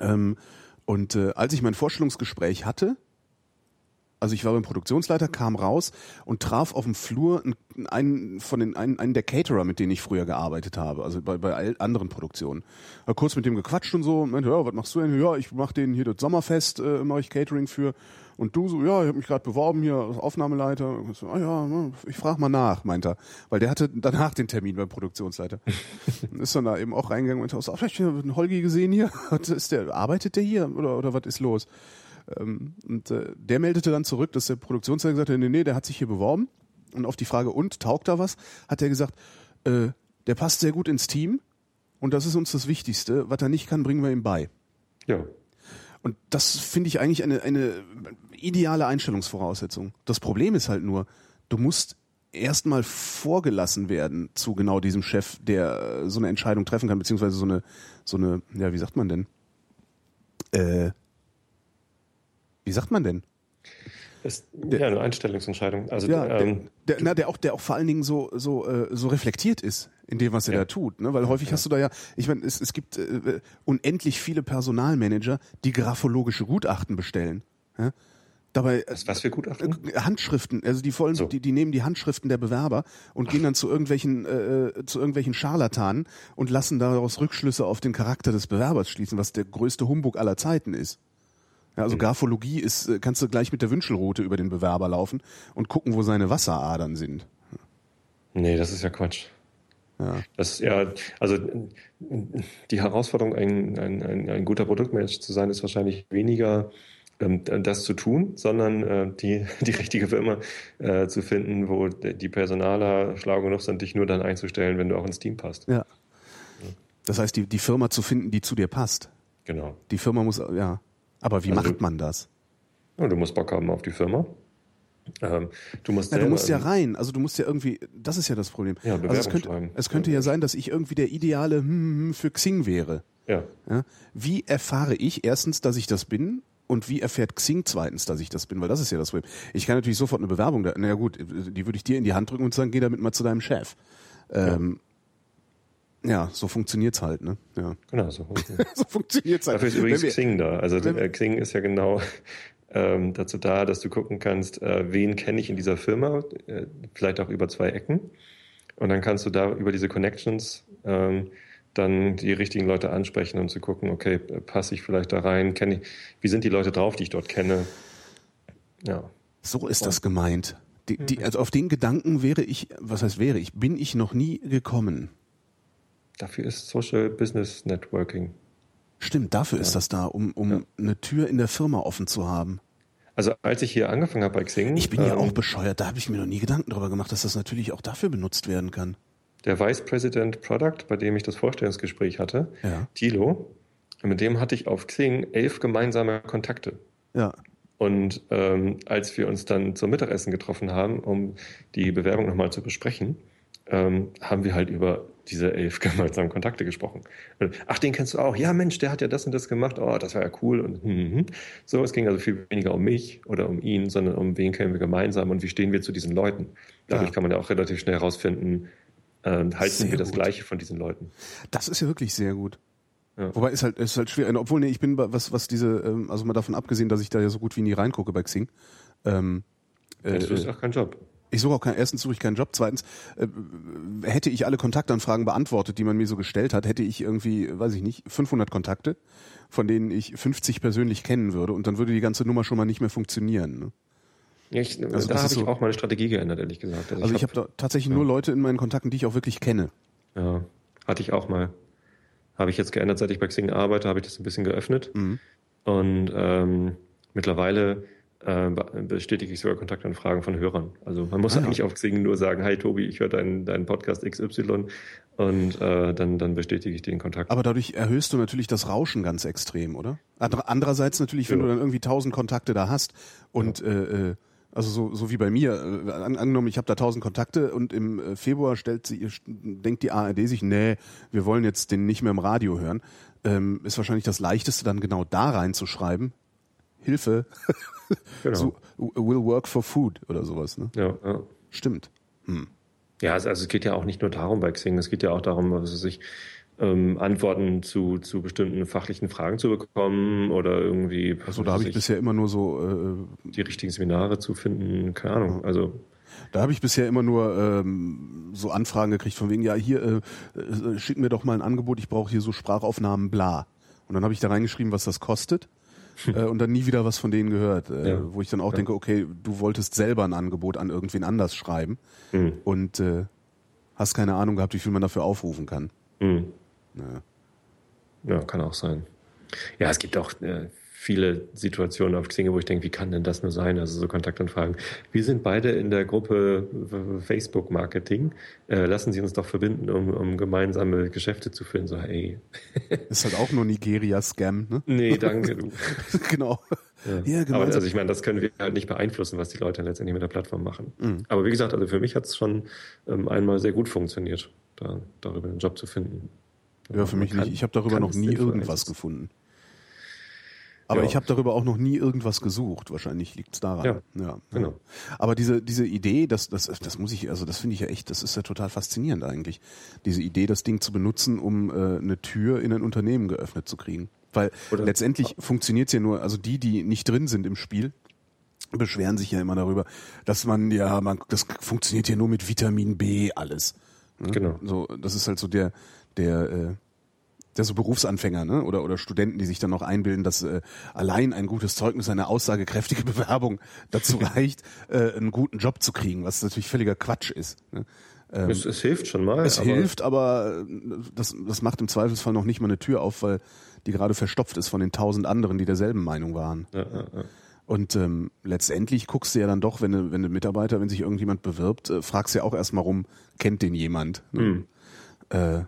Ähm, und äh, als ich mein Vorstellungsgespräch hatte, also ich war beim Produktionsleiter, kam raus und traf auf dem Flur einen von den einen, einen der Caterer, mit denen ich früher gearbeitet habe, also bei, bei anderen Produktionen. War kurz mit dem gequatscht und so und meinte, ja, was machst du denn? Ja, ich mach den hier das Sommerfest, äh, mache ich Catering für. Und du so, ja, ich habe mich gerade beworben hier als Aufnahmeleiter. Und so, ah ja, ich frage mal nach, meint er. Weil der hatte danach den Termin beim Produktionsleiter. ist dann da eben auch reingegangen und meinte, oh, vielleicht einen Holgi gesehen hier? ist der, arbeitet der hier oder, oder was ist los? Ähm, und äh, der meldete dann zurück, dass der Produktionsleiter gesagt hat, nee, nee, der hat sich hier beworben. Und auf die Frage, und, taugt da was? Hat er gesagt, äh, der passt sehr gut ins Team und das ist uns das Wichtigste. Was er nicht kann, bringen wir ihm bei. Ja. Und das finde ich eigentlich eine, eine ideale Einstellungsvoraussetzung. Das Problem ist halt nur, du musst erstmal vorgelassen werden zu genau diesem Chef, der so eine Entscheidung treffen kann, beziehungsweise so eine, so eine, ja, wie sagt man denn? Äh, wie sagt man denn? Das, der, ja, eine Einstellungsentscheidung. Also ja, ähm, der, na, der auch, der auch vor allen Dingen so so äh, so reflektiert ist in dem, was er ja. da tut, ne? Weil häufig ja. hast du da ja, ich meine, es, es gibt äh, unendlich viele Personalmanager, die graphologische Gutachten bestellen. Ja? Dabei was, was für Gutachten? Äh, Handschriften, also die wollen, so. die, die nehmen die Handschriften der Bewerber und gehen dann zu irgendwelchen äh, äh, zu irgendwelchen Scharlatanen und lassen daraus Rückschlüsse auf den Charakter des Bewerbers schließen, was der größte Humbug aller Zeiten ist. Ja, also mhm. Graphologie ist, äh, kannst du gleich mit der Wünschelroute über den Bewerber laufen und gucken, wo seine Wasseradern sind. Nee, das ist ja Quatsch. Ja. Das ja, also die Herausforderung, ein, ein, ein, ein guter Produktmanager zu sein, ist wahrscheinlich weniger ähm, das zu tun, sondern äh, die, die richtige Firma äh, zu finden, wo die Personaler schlau genug sind, dich nur dann einzustellen, wenn du auch ins Team passt. Ja. Das heißt, die, die Firma zu finden, die zu dir passt. Genau. Die Firma muss, ja. Aber wie also macht man das? Ja, du musst Bock haben auf die Firma. Ähm, du musst, ja, du musst ja rein, also du musst ja irgendwie, das ist ja das Problem. Ja, also es könnte, es könnte ja sein, dass ich irgendwie der ideale hm, hm, hm, für Xing wäre. Ja. ja. Wie erfahre ich erstens, dass ich das bin? Und wie erfährt Xing zweitens, dass ich das bin? Weil das ist ja das Problem. Ich kann natürlich sofort eine Bewerbung, da, naja gut, die würde ich dir in die Hand drücken und sagen, geh damit mal zu deinem Chef. Ähm, ja, so funktioniert's halt, ne? Ja. Genau, so, so funktioniert's halt. Dafür ist übrigens wir, Xing da. Also äh, Xing ist ja genau ähm, dazu da, dass du gucken kannst, äh, wen kenne ich in dieser Firma, äh, vielleicht auch über zwei Ecken. Und dann kannst du da über diese Connections ähm, dann die richtigen Leute ansprechen und zu gucken, okay, passe ich vielleicht da rein, kenne ich, wie sind die Leute drauf, die ich dort kenne. Ja. So ist das gemeint. Die, die, also auf den Gedanken wäre ich, was heißt wäre ich, bin ich noch nie gekommen. Dafür ist Social Business Networking. Stimmt, dafür ja. ist das da, um, um ja. eine Tür in der Firma offen zu haben. Also als ich hier angefangen habe bei Xing. Ich bin ähm, ja auch bescheuert, da habe ich mir noch nie Gedanken darüber gemacht, dass das natürlich auch dafür benutzt werden kann. Der Vice President Product, bei dem ich das Vorstellungsgespräch hatte, ja. Tilo, mit dem hatte ich auf Xing elf gemeinsame Kontakte. Ja. Und ähm, als wir uns dann zum Mittagessen getroffen haben, um die Bewerbung nochmal zu besprechen, ähm, haben wir halt über diese elf gemeinsamen Kontakte gesprochen. Ach, den kennst du auch. Ja, Mensch, der hat ja das und das gemacht. Oh, das war ja cool. Und hm, hm, hm. so, es ging also viel weniger um mich oder um ihn, sondern um wen kennen wir gemeinsam und wie stehen wir zu diesen Leuten. Dadurch ja. kann man ja auch relativ schnell herausfinden, äh, halten sehr wir das gut. Gleiche von diesen Leuten. Das ist ja wirklich sehr gut. Ja. Wobei ist halt ist halt schwer. Obwohl nee, ich bin was was diese ähm, also mal davon abgesehen, dass ich da ja so gut wie nie reingucke bei Xing. Ähm, äh, das ist auch kein Job. Ich suche auch keinen, erstens suche ich keinen Job, zweitens äh, hätte ich alle Kontaktanfragen beantwortet, die man mir so gestellt hat, hätte ich irgendwie, weiß ich nicht, 500 Kontakte, von denen ich 50 persönlich kennen würde und dann würde die ganze Nummer schon mal nicht mehr funktionieren. Ne? Ja, ich, also da habe ich so, auch meine Strategie geändert, ehrlich gesagt. Also, also ich habe hab tatsächlich ja. nur Leute in meinen Kontakten, die ich auch wirklich kenne. Ja, hatte ich auch mal. Habe ich jetzt geändert, seit ich bei Xing arbeite, habe ich das ein bisschen geöffnet. Mhm. Und ähm, mittlerweile äh, bestätige ich sogar Kontaktanfragen von Hörern. Also man muss ah, eigentlich auf Xing nur sagen, hi Tobi, ich höre deinen, deinen Podcast XY und äh, dann, dann bestätige ich den Kontakt. Aber dadurch erhöhst du natürlich das Rauschen ganz extrem, oder? Andererseits natürlich, wenn ja. du dann irgendwie tausend Kontakte da hast und ja. äh, äh also so, so wie bei mir, äh, an, angenommen, ich habe da tausend Kontakte und im Februar stellt sie, denkt die ARD sich, nee, wir wollen jetzt den nicht mehr im Radio hören, ähm, ist wahrscheinlich das Leichteste, dann genau da reinzuschreiben. Hilfe. Genau. so, will work for food oder sowas. Ne? Ja, ja. Stimmt. Hm. Ja, also, also es geht ja auch nicht nur darum bei Xing, es geht ja auch darum, was sich ähm, Antworten zu, zu bestimmten fachlichen Fragen zu bekommen oder irgendwie. Also da habe ich bisher immer nur so äh, die richtigen Seminare zu finden, keine Ahnung. Also da habe ich bisher immer nur ähm, so Anfragen gekriegt von wegen, ja, hier, äh, äh, schick mir doch mal ein Angebot, ich brauche hier so Sprachaufnahmen, bla. Und dann habe ich da reingeschrieben, was das kostet. äh, und dann nie wieder was von denen gehört. Äh, ja. Wo ich dann auch ja. denke, okay, du wolltest selber ein Angebot an irgendwen anders schreiben mhm. und äh, hast keine Ahnung gehabt, wie viel man dafür aufrufen kann. Mhm. Ja. ja, kann auch sein. Ja, es gibt auch äh, viele Situationen auf Xing, wo ich denke, wie kann denn das nur sein? Also so Kontaktanfragen. Wir sind beide in der Gruppe Facebook Marketing. Äh, lassen Sie uns doch verbinden, um, um gemeinsame Geschäfte zu führen. So, hey. Ist halt auch nur Nigeria-Scam, ne? Nee, danke. Genau. Ja. ja Aber also ich meine, das können wir halt nicht beeinflussen, was die Leute letztendlich mit der Plattform machen. Mhm. Aber wie gesagt, also für mich hat es schon ähm, einmal sehr gut funktioniert, da, darüber einen Job zu finden. Ja, für mich nicht. Ich habe darüber noch nie irgendwas gefunden. Aber ja. ich habe darüber auch noch nie irgendwas gesucht. Wahrscheinlich liegt's daran. Ja, ja, genau. Aber diese diese Idee, das das das muss ich also das finde ich ja echt, das ist ja total faszinierend eigentlich. Diese Idee, das Ding zu benutzen, um äh, eine Tür in ein Unternehmen geöffnet zu kriegen. Weil Oder letztendlich funktioniert's ja nur, also die, die nicht drin sind im Spiel, beschweren sich ja immer darüber, dass man ja, man das funktioniert ja nur mit Vitamin B alles. Ne? Genau. So, das ist halt so der der äh, der so Berufsanfänger ne? oder oder Studenten, die sich dann noch einbilden, dass äh, allein ein gutes Zeugnis, eine aussagekräftige Bewerbung dazu reicht, äh, einen guten Job zu kriegen, was natürlich völliger Quatsch ist. Ne? Ähm, es, es hilft schon mal. Es aber hilft, aber äh, das, das macht im Zweifelsfall noch nicht mal eine Tür auf, weil die gerade verstopft ist von den tausend anderen, die derselben Meinung waren. Ja, ja, ja. Und ähm, letztendlich guckst du ja dann doch, wenn du, wenn du Mitarbeiter, wenn sich irgendjemand bewirbt, äh, fragst du ja auch erstmal rum, kennt den jemand? Ne? Mhm. Äh,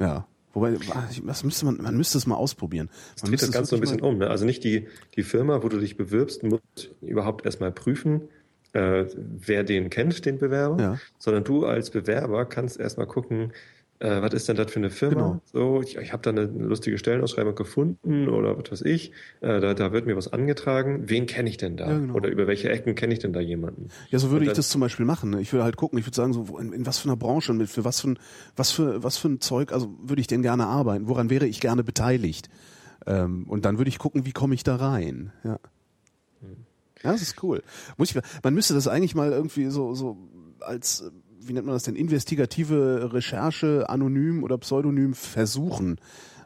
ja. Wobei, was müsste man, man müsste es mal ausprobieren. Man dreht das Ganze so ein bisschen um. Ne? Also nicht die, die Firma, wo du dich bewirbst, muss überhaupt erstmal prüfen, äh, wer den kennt, den Bewerber, ja. sondern du als Bewerber kannst erstmal gucken, äh, was ist denn das für eine Firma? Genau. So, ich, ich habe da eine lustige Stellenausschreibung gefunden oder was weiß ich. Äh, da, da wird mir was angetragen. Wen kenne ich denn da? Ja, genau. Oder über welche Ecken kenne ich denn da jemanden? Ja, so würde dann, ich das zum Beispiel machen. Ne? Ich würde halt gucken, ich würde sagen, so in, in was für einer Branche und für was für ein, was für, was für ein Zeug, also würde ich denn gerne arbeiten? Woran wäre ich gerne beteiligt? Ähm, und dann würde ich gucken, wie komme ich da rein? Ja. Hm. Ja, das ist cool. Muss ich, man müsste das eigentlich mal irgendwie so, so als wie nennt man das denn, investigative Recherche anonym oder pseudonym versuchen,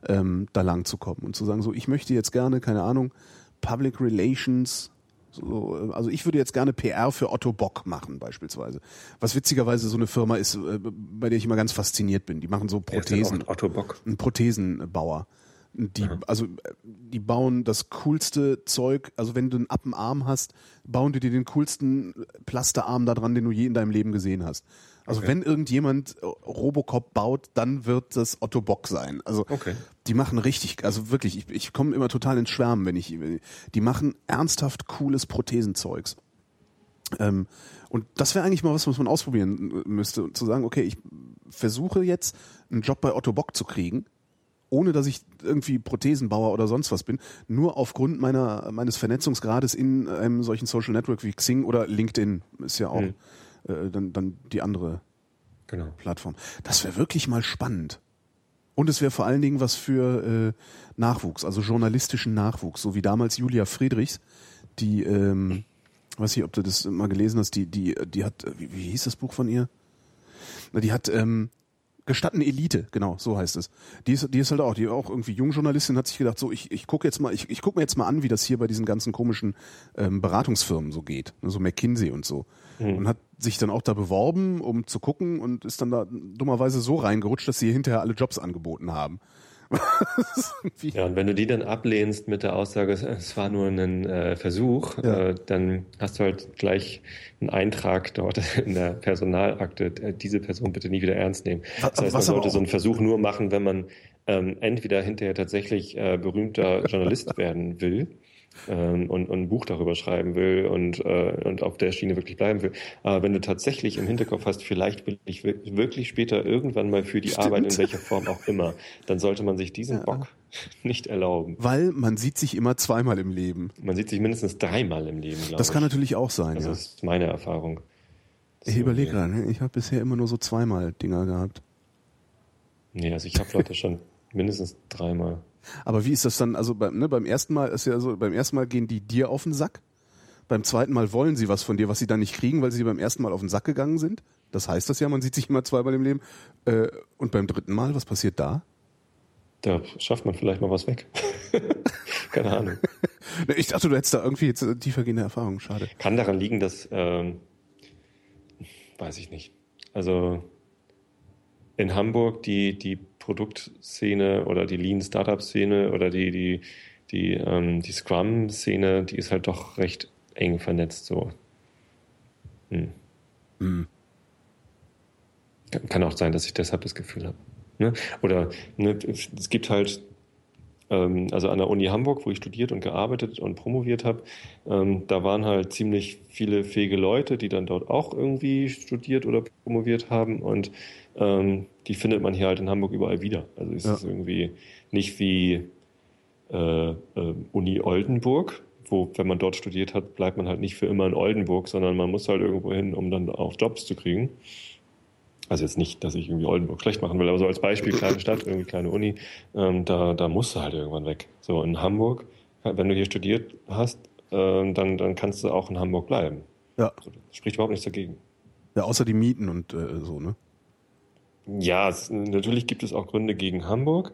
ähm, da lang zu kommen und zu sagen, so, ich möchte jetzt gerne, keine Ahnung, Public Relations, so, also ich würde jetzt gerne PR für Otto Bock machen beispielsweise. Was witzigerweise so eine Firma ist, äh, bei der ich immer ganz fasziniert bin. Die machen so Prothesen. Otto Bock. Ein Prothesenbauer. Die, also, die bauen das coolste Zeug. Also, wenn du einen Appenarm hast, bauen die dir den coolsten Plasterarm da dran, den du je in deinem Leben gesehen hast. Also, okay. wenn irgendjemand Robocop baut, dann wird das Otto Bock sein. Also, okay. die machen richtig, also wirklich, ich, ich komme immer total ins Schwärmen, wenn ich, die machen ernsthaft cooles Prothesenzeugs. Ähm, und das wäre eigentlich mal was, was man ausprobieren müsste, zu sagen, okay, ich versuche jetzt einen Job bei Otto Bock zu kriegen ohne dass ich irgendwie Prothesenbauer oder sonst was bin, nur aufgrund meiner meines Vernetzungsgrades in einem solchen Social Network wie Xing oder LinkedIn ist ja auch mhm. Äh, dann dann die andere genau. Plattform. Das wäre wirklich mal spannend. Und es wäre vor allen Dingen was für äh, Nachwuchs, also journalistischen Nachwuchs, so wie damals Julia Friedrichs, die, ähm, weiß nicht, ob du das mal gelesen hast, die, die, die hat, wie, wie hieß das Buch von ihr? Die hat ähm, Gestatten Elite, genau, so heißt es. Die ist, die ist halt auch, die auch irgendwie Jungjournalistin hat sich gedacht, so ich, ich gucke jetzt mal, ich, ich gucke mir jetzt mal an, wie das hier bei diesen ganzen komischen ähm, Beratungsfirmen so geht, ne, so McKinsey und so. Mhm. Und hat sich dann auch da beworben, um zu gucken und ist dann da dummerweise so reingerutscht, dass sie hinterher alle Jobs angeboten haben. ja, und wenn du die dann ablehnst mit der Aussage, es war nur ein äh, Versuch, ja. äh, dann hast du halt gleich einen Eintrag dort in der Personalakte, äh, diese Person bitte nie wieder ernst nehmen. Das heißt, man sollte so einen Versuch nur machen, wenn man ähm, entweder hinterher tatsächlich äh, berühmter Journalist werden will ähm, und, und ein Buch darüber schreiben will und, äh, und auf der Schiene wirklich bleiben will. Aber wenn du tatsächlich im Hinterkopf hast, vielleicht will ich wirklich später irgendwann mal für die Stimmt. Arbeit in welcher Form auch immer, dann sollte man sich diesen ja. Bock nicht erlauben. Weil man sieht sich immer zweimal im Leben. Man sieht sich mindestens dreimal im Leben, Das kann natürlich auch sein, also ja. Das ist meine Erfahrung. Ich überlege gerade, ne? ich habe bisher immer nur so zweimal Dinger gehabt. Nee, also ich habe Leute schon mindestens dreimal. Aber wie ist das dann? Also beim, ne, beim ersten Mal ist ja so, beim ersten Mal gehen die dir auf den Sack. Beim zweiten Mal wollen sie was von dir, was sie dann nicht kriegen, weil sie beim ersten Mal auf den Sack gegangen sind. Das heißt das ja, man sieht sich immer zweimal im Leben. Äh, und beim dritten Mal, was passiert da? Da schafft man vielleicht mal was weg. Keine Ahnung. Ich dachte, du hättest da irgendwie jetzt tiefergehende Erfahrungen. Schade. Kann daran liegen, dass, ähm, weiß ich nicht. Also in Hamburg die, die Produktszene oder die Lean Startup Szene oder die, die, die, ähm, die Scrum Szene, die ist halt doch recht eng vernetzt so. Hm. Hm. Kann auch sein, dass ich deshalb das Gefühl habe. Ne? Oder ne, es gibt halt, ähm, also an der Uni Hamburg, wo ich studiert und gearbeitet und promoviert habe, ähm, da waren halt ziemlich viele fähige Leute, die dann dort auch irgendwie studiert oder promoviert haben und ähm, die findet man hier halt in Hamburg überall wieder. Also es ja. ist irgendwie nicht wie äh, äh, Uni Oldenburg, wo, wenn man dort studiert hat, bleibt man halt nicht für immer in Oldenburg, sondern man muss halt irgendwo hin, um dann auch Jobs zu kriegen. Also jetzt nicht, dass ich irgendwie Oldenburg schlecht machen will, aber so als Beispiel kleine Stadt, irgendwie kleine Uni, ähm, da, da musst du halt irgendwann weg. So in Hamburg, wenn du hier studiert hast, äh, dann, dann kannst du auch in Hamburg bleiben. Ja. Also, spricht überhaupt nichts dagegen. Ja, außer die Mieten und äh, so, ne? Ja, es, natürlich gibt es auch Gründe gegen Hamburg,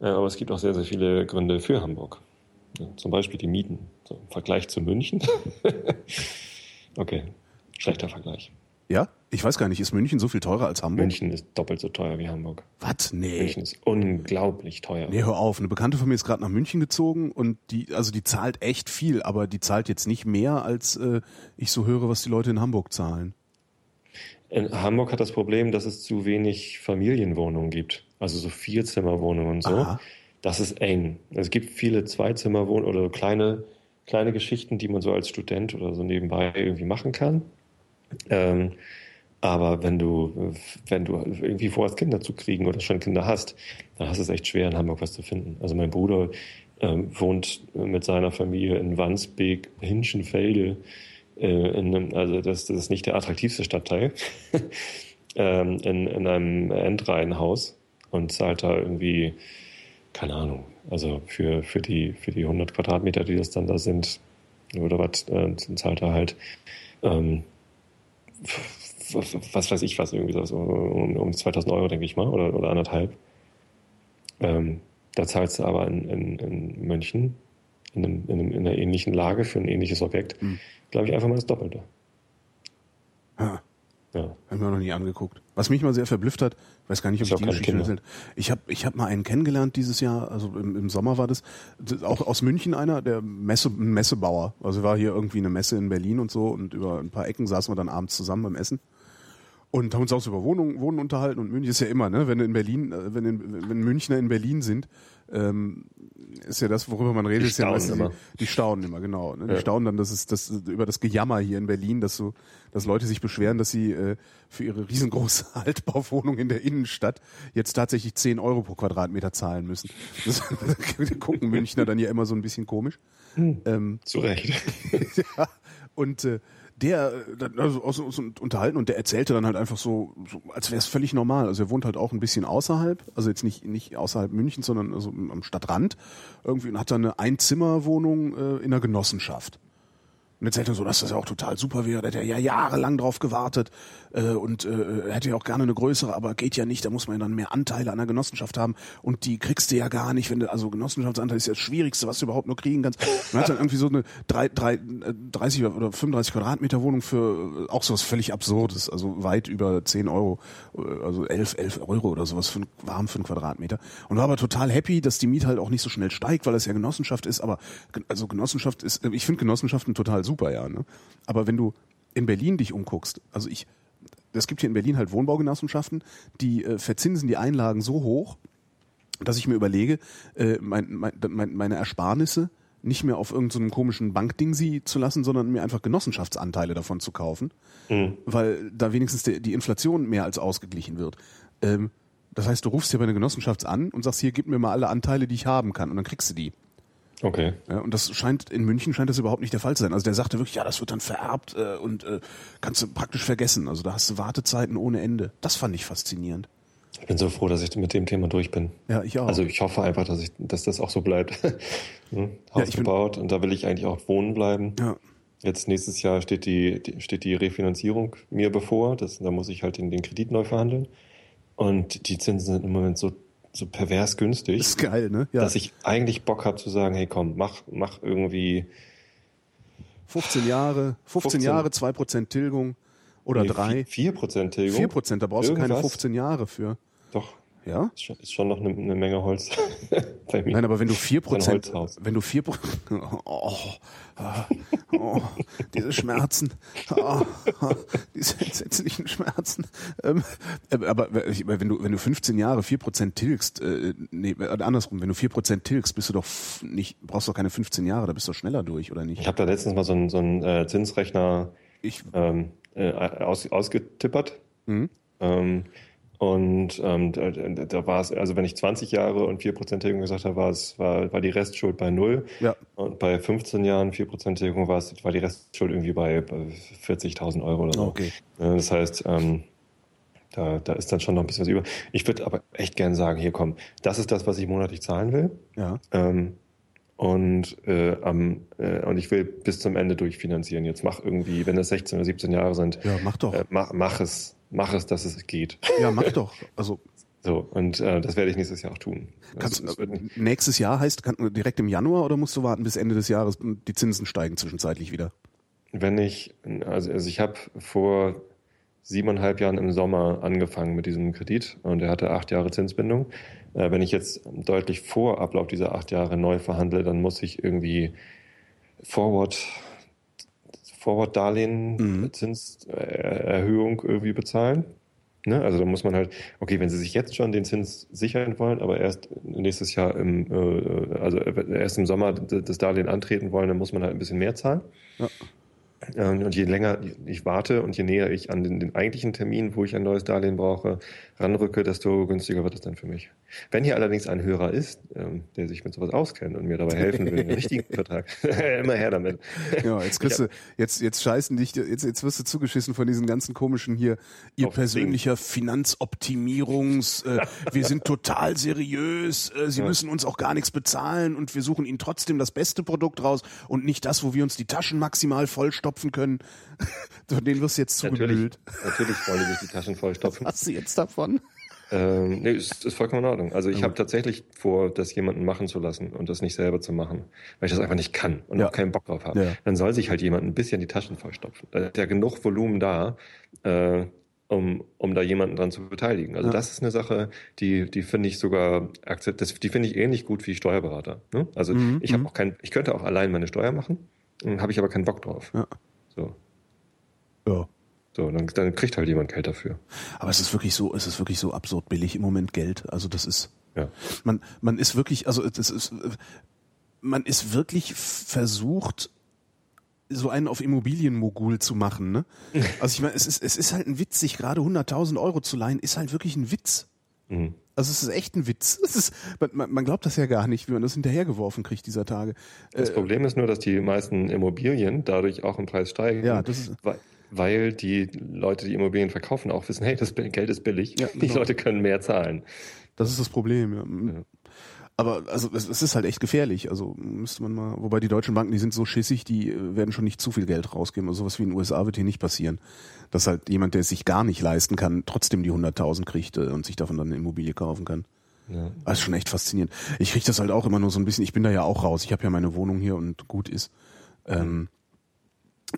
äh, aber es gibt auch sehr, sehr viele Gründe für Hamburg. Ja, zum Beispiel die Mieten. So, Im Vergleich zu München. okay, schlechter Vergleich. Ja? Ich weiß gar nicht, ist München so viel teurer als Hamburg? München ist doppelt so teuer wie Hamburg. Was? Nee. München ist unglaublich teuer. Nee, hör auf. Eine Bekannte von mir ist gerade nach München gezogen und die, also die zahlt echt viel, aber die zahlt jetzt nicht mehr, als äh, ich so höre, was die Leute in Hamburg zahlen. In Hamburg hat das Problem, dass es zu wenig Familienwohnungen gibt. Also so Vierzimmerwohnungen und so. Aha. Das ist eng. Es gibt viele Zweizimmerwohnungen oder kleine, kleine Geschichten, die man so als Student oder so nebenbei irgendwie machen kann. Ähm, aber wenn du, wenn du irgendwie vorhast, Kinder zu kriegen oder schon Kinder hast, dann hast du es echt schwer, in Hamburg was zu finden. Also mein Bruder ähm, wohnt mit seiner Familie in Wandsbek, Hinschenfelde, in einem, also das, das ist nicht der attraktivste Stadtteil, ähm, in, in einem Endreihenhaus und zahlt da irgendwie, keine Ahnung, also für, für, die, für die 100 Quadratmeter, die das dann da sind, oder was, äh, zahlt er halt, ähm, was weiß ich was, irgendwie so um, um 2000 Euro, denke ich mal, oder, oder anderthalb. Ähm, da zahlst du aber in, in, in München in, einem, in, einem, in einer ähnlichen Lage für ein ähnliches Objekt, mhm. glaube ich, einfach mal das Doppelte. Ha. Ja. Haben wir noch nie angeguckt. Was mich mal sehr verblüfft hat, weiß gar nicht, ob ich, ich die Geschichte erzählt. Ich habe ich hab mal einen kennengelernt dieses Jahr, also im, im Sommer war das, auch aus München einer, der Messe, Messebauer. Also war hier irgendwie eine Messe in Berlin und so und über ein paar Ecken saßen wir dann abends zusammen beim Essen und haben uns auch so über Wohnungen, Wohnen unterhalten und München ist ja immer, ne, wenn in Berlin, äh, wenn, in, wenn Münchner in Berlin sind, ähm, ist ja das, worüber man redet, die ist ja meistens, immer. Die, die staunen immer, genau. Ne? Die ja. staunen dann, dass es das über das Gejammer hier in Berlin, dass so, dass Leute sich beschweren, dass sie äh, für ihre riesengroße Altbauwohnung in der Innenstadt jetzt tatsächlich 10 Euro pro Quadratmeter zahlen müssen. Das, gucken Münchner dann ja immer so ein bisschen komisch. Hm. Ähm, Zu Recht. ja, und äh, der also aus uns unterhalten und der erzählte dann halt einfach so, so als wäre es völlig normal. Also er wohnt halt auch ein bisschen außerhalb, also jetzt nicht nicht außerhalb München, sondern also am Stadtrand irgendwie und hat dann eine Einzimmerwohnung äh, in einer Genossenschaft. Und erzählt er so, dass das ja auch total super wäre. Da hätte er ja jahrelang drauf gewartet äh, und äh, hätte ja auch gerne eine größere, aber geht ja nicht. Da muss man ja dann mehr Anteile an der Genossenschaft haben und die kriegst du ja gar nicht, wenn du, also Genossenschaftsanteil ist ja das Schwierigste, was du überhaupt nur kriegen kannst. Man hat dann irgendwie so eine drei, drei, 30 oder 35 Quadratmeter Wohnung für äh, auch sowas völlig Absurdes, also weit über 10 Euro, äh, also 11, 11 Euro oder sowas für ein, warm für einen Quadratmeter. Und war aber total happy, dass die Miete halt auch nicht so schnell steigt, weil es ja Genossenschaft ist, aber also Genossenschaft ist, ich finde Genossenschaften total super, ja. Ne? Aber wenn du in Berlin dich umguckst, also ich, es gibt hier in Berlin halt Wohnbaugenossenschaften, die äh, verzinsen die Einlagen so hoch, dass ich mir überlege, äh, mein, mein, mein, meine Ersparnisse nicht mehr auf irgendeinem so komischen Bankding sie zu lassen, sondern mir einfach Genossenschaftsanteile davon zu kaufen, mhm. weil da wenigstens die, die, Inflation mehr als ausgeglichen wird. Ähm, das heißt, du rufst hier bei einer Genossenschaft an und sagst, hier, gib mir mal alle Anteile, die ich haben kann, und dann kriegst du die. Okay. Ja, und das scheint, in München scheint das überhaupt nicht der Fall zu sein. Also der sagte wirklich, ja, das wird dann vererbt äh, und äh, kannst du praktisch vergessen. Also da hast du Wartezeiten ohne Ende. Das fand ich faszinierend. Ich bin so froh, dass ich mit dem Thema durch bin. Ja, ich auch. Also ich hoffe einfach, dass ich, dass das auch so bleibt. hm? Haus ja, gebaut und da will ich eigentlich auch wohnen bleiben. Ja. Jetzt nächstes Jahr steht die, die steht die Refinanzierung mir bevor. Das, da muss ich halt den, den Kredit neu verhandeln. Und die Zinsen sind im Moment so so pervers günstig. Das ist geil, ne? Ja. Dass ich eigentlich Bock habe zu sagen, hey komm, mach, mach irgendwie 15 Jahre, 15, 15 Jahre, 2% Tilgung oder nee, 3. 4% Tilgung. 4%, da brauchst Irgendwas? du keine 15 Jahre für. Doch. Ja? Ist schon, ist schon noch eine, eine Menge Holz bei mir. Nein, aber wenn du vier Prozent, wenn du vier oh, oh, diese Schmerzen, oh, diese entsetzlichen Schmerzen. Ähm, aber wenn du wenn du 15 Jahre vier Prozent tilgst, äh, nee, andersrum, wenn du vier Prozent tilgst, bist du doch nicht, brauchst doch keine 15 Jahre, da bist du schneller durch, oder nicht? Ich habe da letztens mal so einen so einen äh, Zinsrechner ich, ähm, äh, aus, ausgetippert. Mhm. Ähm, und ähm, da, da war es, also wenn ich 20 Jahre und 4% Tilgung gesagt habe, war es, war, war die Restschuld bei null. Ja. Und bei 15 Jahren 4% Tilgung war es, war die Restschuld irgendwie bei, bei 40.000 Euro oder so. Okay. Das heißt, ähm, da, da ist dann schon noch ein bisschen was über. Ich würde aber echt gern sagen, hier komm, das ist das, was ich monatlich zahlen will. Ja. Ähm, und äh, am äh, und ich will bis zum Ende durchfinanzieren. Jetzt mach irgendwie, wenn das 16 oder 17 Jahre sind, ja, mach doch. Äh, mach, mach es mach es, dass es geht. Ja, mach doch. Also so und äh, das werde ich nächstes Jahr auch tun. Kannst, das nächstes Jahr heißt kann, direkt im Januar oder musst du warten bis Ende des Jahres? Die Zinsen steigen zwischenzeitlich wieder. Wenn ich also, also ich habe vor siebeneinhalb Jahren im Sommer angefangen mit diesem Kredit und er hatte acht Jahre Zinsbindung. Äh, wenn ich jetzt deutlich vor Ablauf dieser acht Jahre neu verhandle, dann muss ich irgendwie Forward Forward-Darlehen, mhm. Zinserhöhung irgendwie bezahlen. Ne? Also da muss man halt, okay, wenn Sie sich jetzt schon den Zins sichern wollen, aber erst nächstes Jahr im, äh, also erst im Sommer das Darlehen antreten wollen, dann muss man halt ein bisschen mehr zahlen. Ja. Ähm, und je länger ich warte und je näher ich an den, den, eigentlichen Termin, wo ich ein neues Darlehen brauche, ranrücke, desto günstiger wird es dann für mich. Wenn hier allerdings ein Hörer ist, ähm, der sich mit sowas auskennt und mir dabei helfen will, einen richtigen Vertrag, immer her damit. Ja, jetzt kriegst du, jetzt, jetzt scheißen dich, jetzt, jetzt wirst du zugeschissen von diesen ganzen komischen hier, ihr persönlicher Finanzoptimierungs, äh, wir sind total seriös, äh, sie ja. müssen uns auch gar nichts bezahlen und wir suchen ihnen trotzdem das beste Produkt raus und nicht das, wo wir uns die Taschen maximal vollstopfen können. Von denen wirst du jetzt zugemüllt. Natürlich, natürlich wollen die sich die Taschen vollstopfen. Was hast du jetzt davon? Ähm, nee, ist, ist vollkommen in Ordnung. Also ich mhm. habe tatsächlich vor, das jemanden machen zu lassen und das nicht selber zu machen, weil ich das einfach nicht kann und ja. auch keinen Bock drauf habe. Ja. Dann soll sich halt jemand ein bisschen die Taschen vollstopfen. Da ist ja genug Volumen da, äh, um, um da jemanden dran zu beteiligen. Also ja. das ist eine Sache, die, die finde ich sogar akzept, das, die finde ich ähnlich gut wie Steuerberater. Ne? Also mhm. ich habe mhm. auch kein, ich könnte auch allein meine Steuer machen, habe ich aber keinen Bock drauf. Ja. So. Ja. So, dann, dann kriegt halt jemand Geld dafür. Aber es ist wirklich so, es ist wirklich so absurd billig im Moment Geld. Also das ist, ja. man, man ist wirklich, also das ist, man ist wirklich versucht, so einen auf Immobilienmogul zu machen, ne? Also ich meine, es ist, es ist halt ein Witz, sich gerade 100.000 Euro zu leihen, ist halt wirklich ein Witz. Mhm. Also es ist echt ein Witz. Es ist, man, man glaubt das ja gar nicht, wie man das hinterhergeworfen kriegt dieser Tage. Das äh, Problem ist nur, dass die meisten Immobilien dadurch auch im Preis steigen. Ja, das ist, weil, weil die Leute, die Immobilien verkaufen, auch wissen, hey, das Geld ist billig. Ja, genau. Die Leute können mehr zahlen. Das ist das Problem, ja. Aber also es, es ist halt echt gefährlich. Also müsste man mal, wobei die deutschen Banken, die sind so schissig, die äh, werden schon nicht zu viel Geld rausgeben. Also sowas wie in den USA wird hier nicht passieren. Dass halt jemand, der es sich gar nicht leisten kann, trotzdem die 100.000 kriegt äh, und sich davon dann eine Immobilie kaufen kann. Ja. Das ist schon echt faszinierend. Ich kriege das halt auch immer nur so ein bisschen, ich bin da ja auch raus. Ich habe ja meine Wohnung hier und gut ist. Ähm,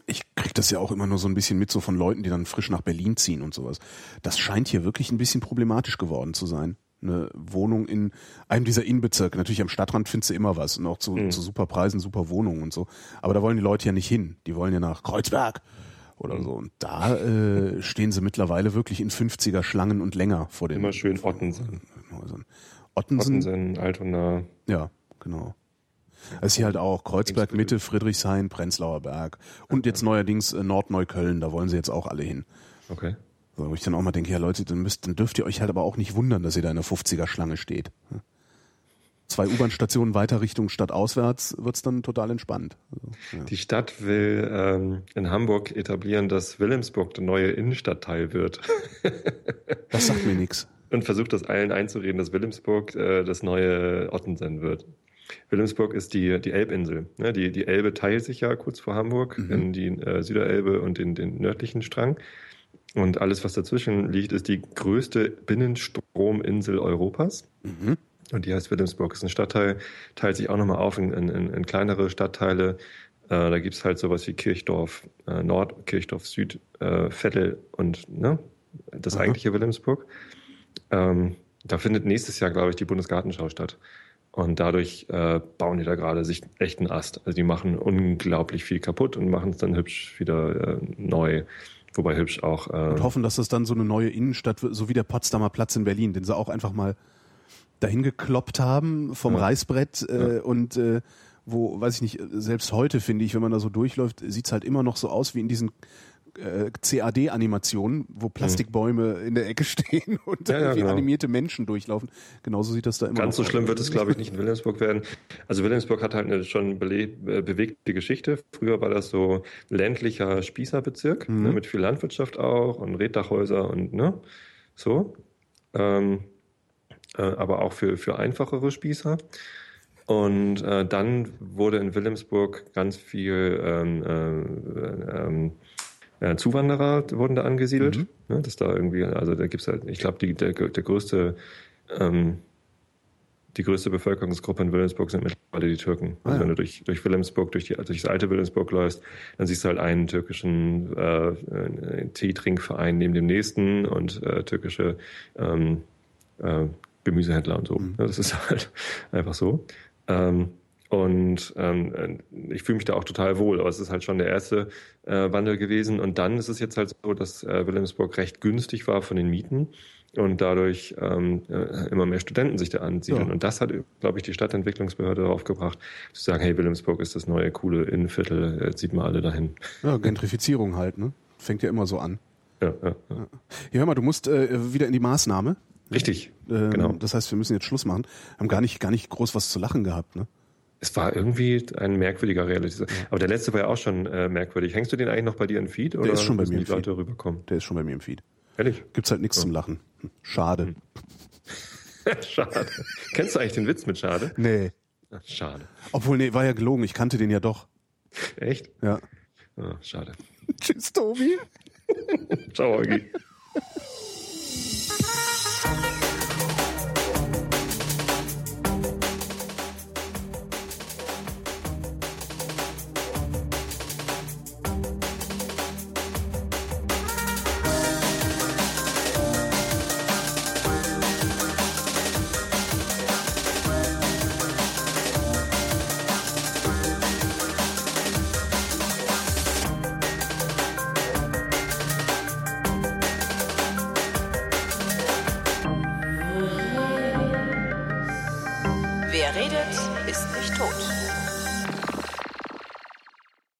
ich krieg das ja auch immer nur so ein bisschen mit so von Leuten, die dann frisch nach Berlin ziehen und sowas. Das scheint hier wirklich ein bisschen problematisch geworden zu sein. Eine Wohnung in einem dieser Innenbezirke. Natürlich am Stadtrand findest du immer was und auch zu, Mhm. zu super Preisen, super Wohnungen und so. Aber da wollen die Leute ja nicht hin. Die wollen ja nach Kreuzberg Mhm. oder so. Und da äh, stehen sie mittlerweile wirklich in 50er Schlangen und länger vor den Immer schön Ottensen. Häusern. Ottensen, Ottensen, Altona. ja, genau. Es ist hier halt auch Kreuzberg, Mitte, Friedrichshain, Prenzlauer Berg und jetzt neuerdings äh, Nordneukölln, da wollen sie jetzt auch alle hin. Okay. Wo ich dann auch mal denke, ja Leute, dann müsst, dann dürft ihr euch halt aber auch nicht wundern, dass ihr da in der 50er Schlange steht. Zwei U-Bahn-Stationen weiter Richtung Stadt auswärts wird's dann total entspannt. Also, ja. Die Stadt will ähm, in Hamburg etablieren, dass Wilhelmsburg der neue Innenstadtteil wird. Das sagt mir nix. und versucht das allen einzureden, dass Wilhelmsburg äh, das neue Ottensen wird. Wilhelmsburg ist die, die Elbinsel. Ne? Die, die Elbe teilt sich ja kurz vor Hamburg in die äh, Süderelbe und in den nördlichen Strang. Und alles, was dazwischen liegt, ist die größte Binnenstrominsel Europas. Und die heißt Wilhelmsburg. Ist ein Stadtteil, teilt sich auch nochmal auf in, in, in kleinere Stadtteile. Äh, da gibt's halt sowas wie Kirchdorf äh, Nord, Kirchdorf Süd, äh, Vettel und ne, das Aha. eigentliche Wilhelmsburg. Ähm, da findet nächstes Jahr, glaube ich, die Bundesgartenschau statt. Und dadurch äh, bauen die da gerade sich echt einen Ast. Also die machen unglaublich viel kaputt und machen es dann hübsch wieder äh, neu. Wobei hübsch auch. Äh, Und hoffen, dass das dann so eine neue Innenstadt wird, so wie der Potsdamer Platz in Berlin, den sie auch einfach mal dahin gekloppt haben vom Ja. Reißbrett äh, und äh, wo, weiß ich nicht, selbst heute finde ich, wenn man da so durchläuft, sieht's halt immer noch so aus wie in diesen äh, CAD-Animationen, wo Plastikbäume in der Ecke stehen und Ja, ja, irgendwie genau. animierte Menschen durchlaufen. Genauso sieht das da immer Ganz so schlimm aus. wird es, glaube ich, nicht in Wilhelmsburg werden. Also Wilhelmsburg hat halt eine schon äh, bewegte Geschichte. Früher war das so ländlicher Spießerbezirk, Mhm. ne, mit viel Landwirtschaft auch und Reddachhäuser und ne, so. Ähm, äh, aber auch für, für einfachere Spießer. Und äh, dann wurde in Wilhelmsburg ganz viel ähm, äh, ähm, äh, Zuwanderer wurden da angesiedelt. Ne, dass da irgendwie, also da gibt's halt, ich glaube, die der, der größte ähm, die größte Bevölkerungsgruppe in Wilhelmsburg sind mittlerweile die Türken. Ah, Also wenn du durch, durch Wilhelmsburg, durch, die, durch das alte Wilhelmsburg läufst, dann siehst du halt einen türkischen äh, äh, Teetrinkverein neben dem nächsten und äh, türkische ähm, äh, Gemüsehändler und so. Mhm. Ja, das ist halt einfach so. Ähm, und ähm, äh, ich fühle mich da auch total wohl, aber es ist halt schon der erste äh, Wandel gewesen. Und dann ist es jetzt halt so, dass äh, Wilhelmsburg recht günstig war von den Mieten und dadurch ähm, äh, immer mehr Studenten sich da ansiedeln. Ja. Und das hat, glaube ich, die Stadtentwicklungsbehörde darauf gebracht, zu sagen, hey, Wilhelmsburg ist das neue coole Innenviertel, jetzt zieht mal alle dahin. Ja, Gentrifizierung halt, ne? Fängt ja immer so an. Ja, ja, ja. Ja, hör mal, du musst äh, wieder in die Maßnahme. Richtig, Ähm, genau. Das heißt, wir müssen jetzt Schluss machen. Haben gar nicht, gar nicht groß was zu lachen gehabt, ne? Es war irgendwie ein merkwürdiger Reality. Aber der letzte war ja auch schon äh, merkwürdig. Hängst du den eigentlich noch bei dir im Feed? Oder ist schon bei mir die im Feed. Rüberkommen? Der ist schon bei mir im Feed. Ehrlich? Gibt's halt nichts zum Lachen. Hm, Schade. Schade. Kennst du eigentlich den Witz mit Schade? Nee. Ach, schade. Obwohl, nee, war ja gelogen. Ich kannte den ja doch. Echt? Ja. Ah, schade. Tschüss, Tobi. Ciao, Eugi.